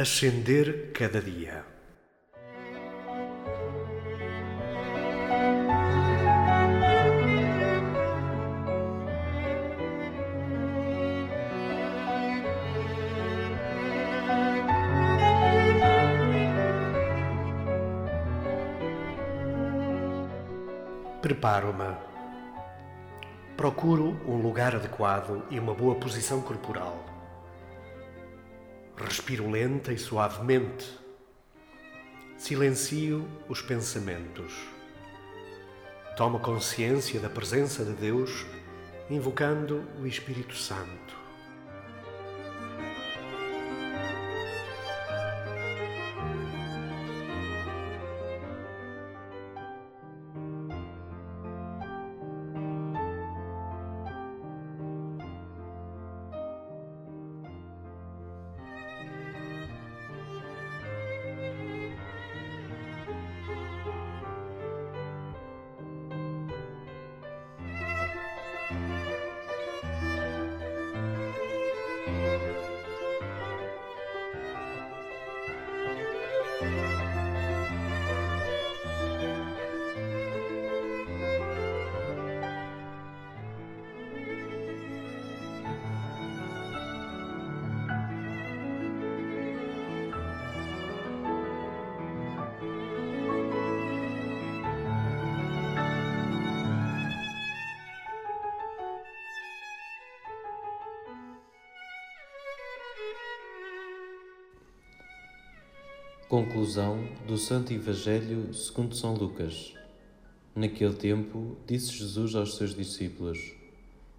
Ascender cada dia. Preparo-me. Procuro um lugar adequado e uma boa posição corporal. Respiro lenta e suavemente. Silencio os pensamentos. Tomo consciência da presença de Deus, invocando o Espírito Santo. Conclusão do Santo Evangelho segundo São Lucas. Naquele tempo, disse Jesus aos seus discípulos: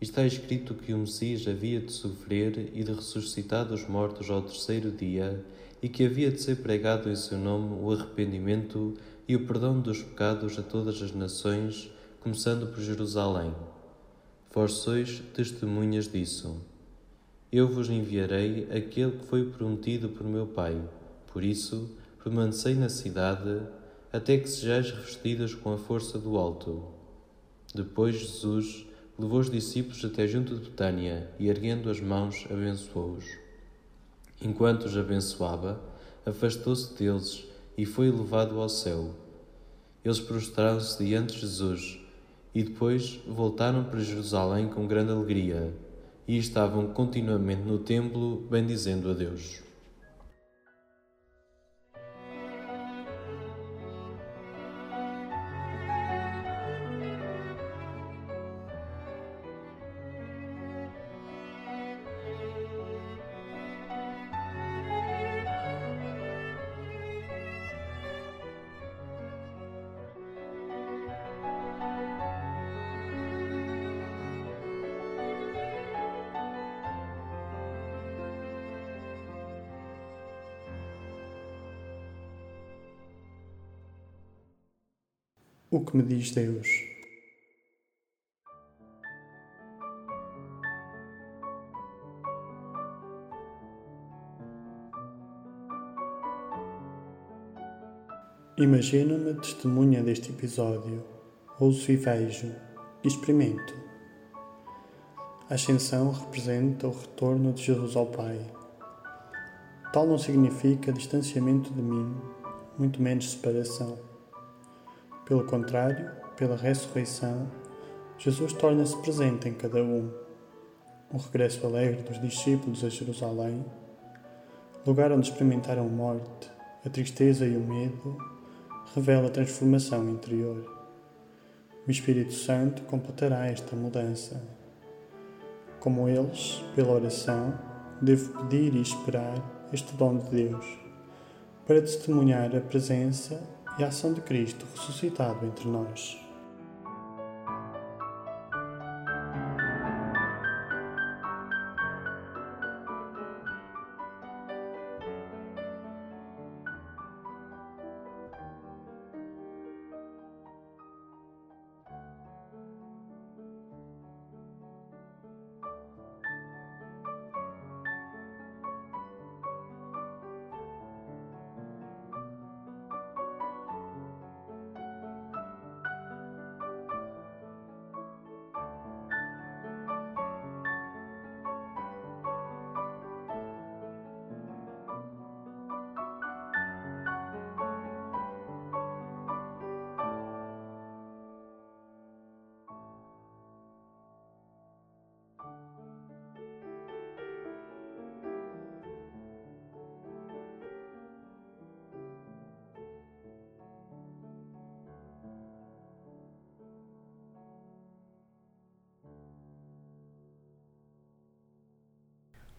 Está escrito que o Messias havia de sofrer e de ressuscitar dos mortos ao terceiro dia, e que havia de ser pregado em seu nome o arrependimento e o perdão dos pecados a todas as nações, começando por Jerusalém. Vós sois testemunhas disso. Eu vos enviarei aquele que foi prometido por meu Pai. Por isso, permanecei na cidade até que sejais revestidas com a força do alto. Depois Jesus levou os discípulos até junto de Betânia e, erguendo as mãos, abençoou-os. Enquanto os abençoava, afastou-se deles e foi levado ao céu. Eles prostraram-se diante de Jesus e depois voltaram para Jerusalém com grande alegria e estavam continuamente no templo bendizendo a Deus. O que me diz Deus? Imagino-me testemunha deste episódio, ouço e vejo, experimento. A ascensão representa o retorno de Jesus ao Pai. Tal não significa distanciamento de mim, muito menos separação. Pelo contrário, pela ressurreição, Jesus torna-se presente em cada um. O regresso alegre dos discípulos a Jerusalém, lugar onde experimentaram morte, a tristeza e o medo, revela a transformação interior. O Espírito Santo completará esta mudança. Como eles, pela oração, devo pedir e esperar este dom de Deus, para testemunhar a presença e a ação de Cristo ressuscitado entre nós.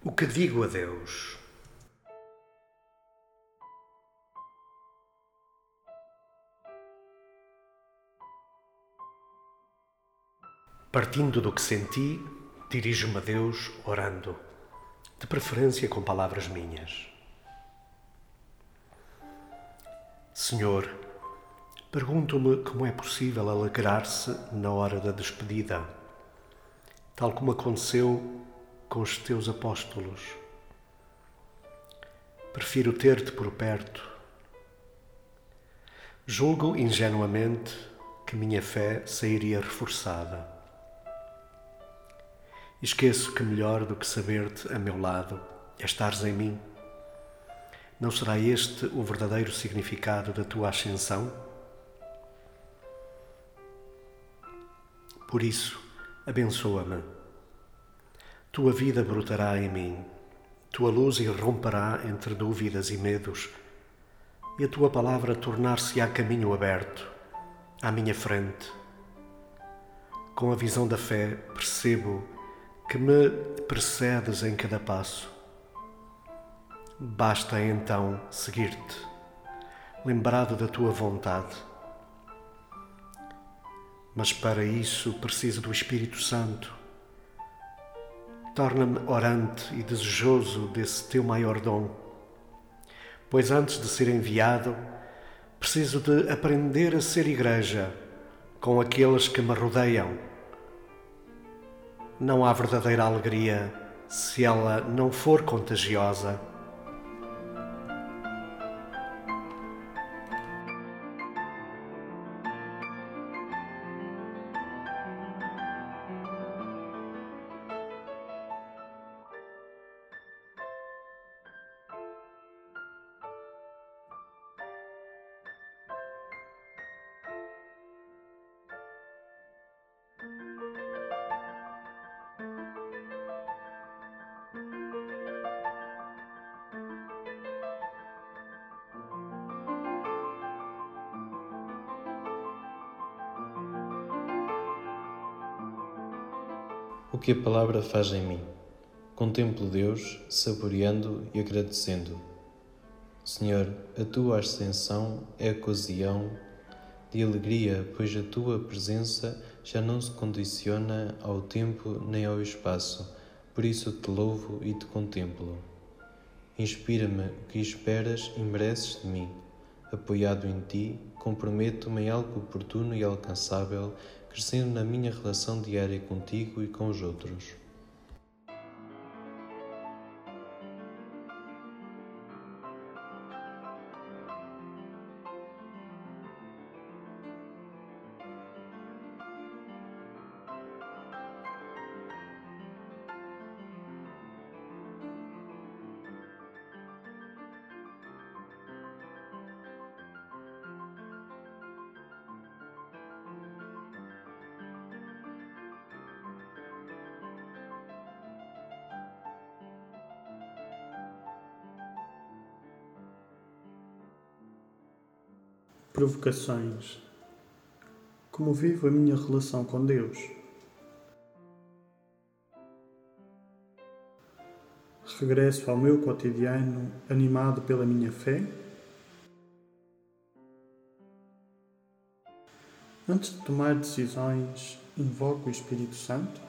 O que digo a Deus? Partindo do que senti, dirijo-me a Deus orando, de preferência com palavras minhas. Senhor, pergunto-me como é possível alegrar-se na hora da despedida, tal como aconteceu com os teus apóstolos. Prefiro ter-te por perto. Julgo ingenuamente que minha fé sairia reforçada. Esqueço que melhor do que saber-te a meu lado é estares em mim. Não será este o verdadeiro significado da tua ascensão? Por isso, abençoa-me. Tua vida brotará em mim, tua luz irromperá entre dúvidas e medos, e a tua palavra tornar-se-á caminho aberto, à minha frente. Com a visão da fé, percebo que me precedes em cada passo. Basta então seguir-te, lembrado da tua vontade. Mas para isso preciso do Espírito Santo. Torna-me orante e desejoso desse teu maior dom, pois antes de ser enviado, preciso de aprender a ser igreja com aqueles que me rodeiam não há verdadeira alegria se ela não for contagiosa. O que a palavra faz em mim. Contemplo Deus, saboreando e agradecendo. Senhor, a tua ascensão é ocasião de alegria, pois a tua presença já não se condiciona ao tempo nem ao espaço. Por isso te louvo e te contemplo. Inspira-me o que esperas e mereces de mim. Apoiado em ti, comprometo-me em algo oportuno e alcançável crescendo na minha relação diária contigo e com os outros. Provocações. Como vivo a minha relação com Deus? Regresso ao meu cotidiano animado pela minha fé? Antes de tomar decisões, invoco o Espírito Santo?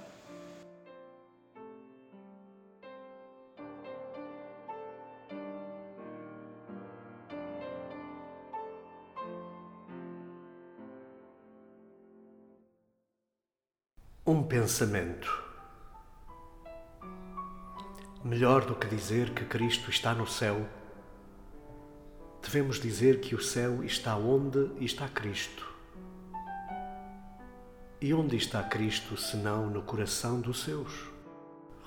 Pensamento. Melhor do que dizer que Cristo está no céu, devemos dizer que o céu está onde está Cristo. E onde está Cristo senão no coração dos seus?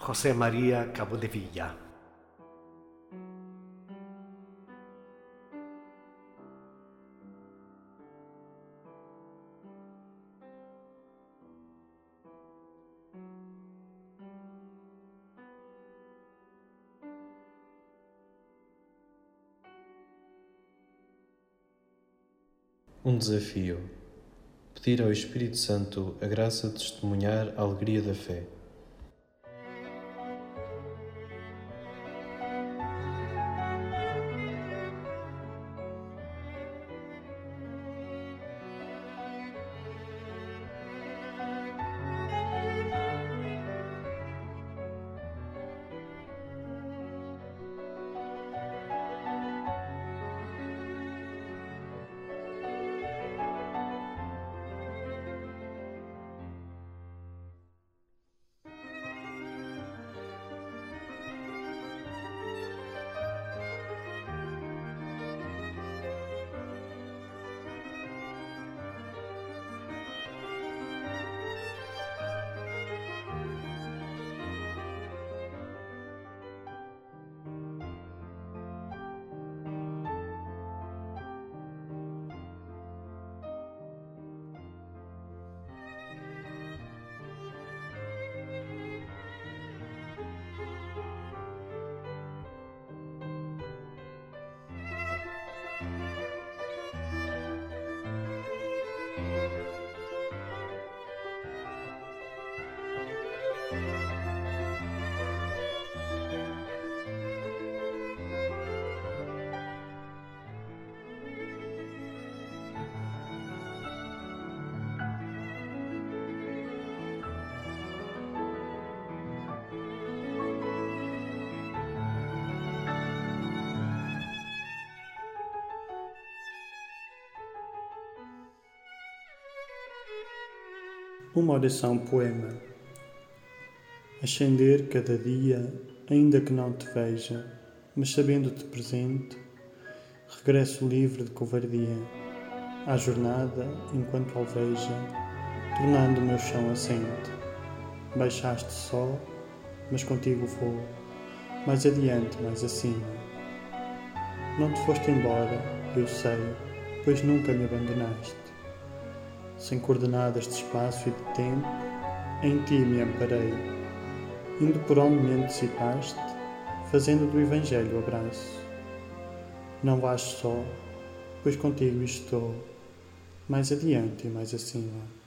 José Maria Cabo Um desafio. Pedir ao Espírito Santo a graça de testemunhar a alegria da fé. Uma oração poema. Ascender cada dia, ainda que não te veja, mas sabendo-te presente, regresso livre de covardia à jornada enquanto alveja, tornando o meu chão assente. Baixaste só, mas contigo vou, mais adiante, mais acima. Não te foste embora, eu sei, pois nunca me abandonaste sem coordenadas de espaço e de tempo, em ti me amparei, indo por onde me antecipaste, fazendo do Evangelho abraço. Não vais só, pois contigo estou, mais adiante e mais acima.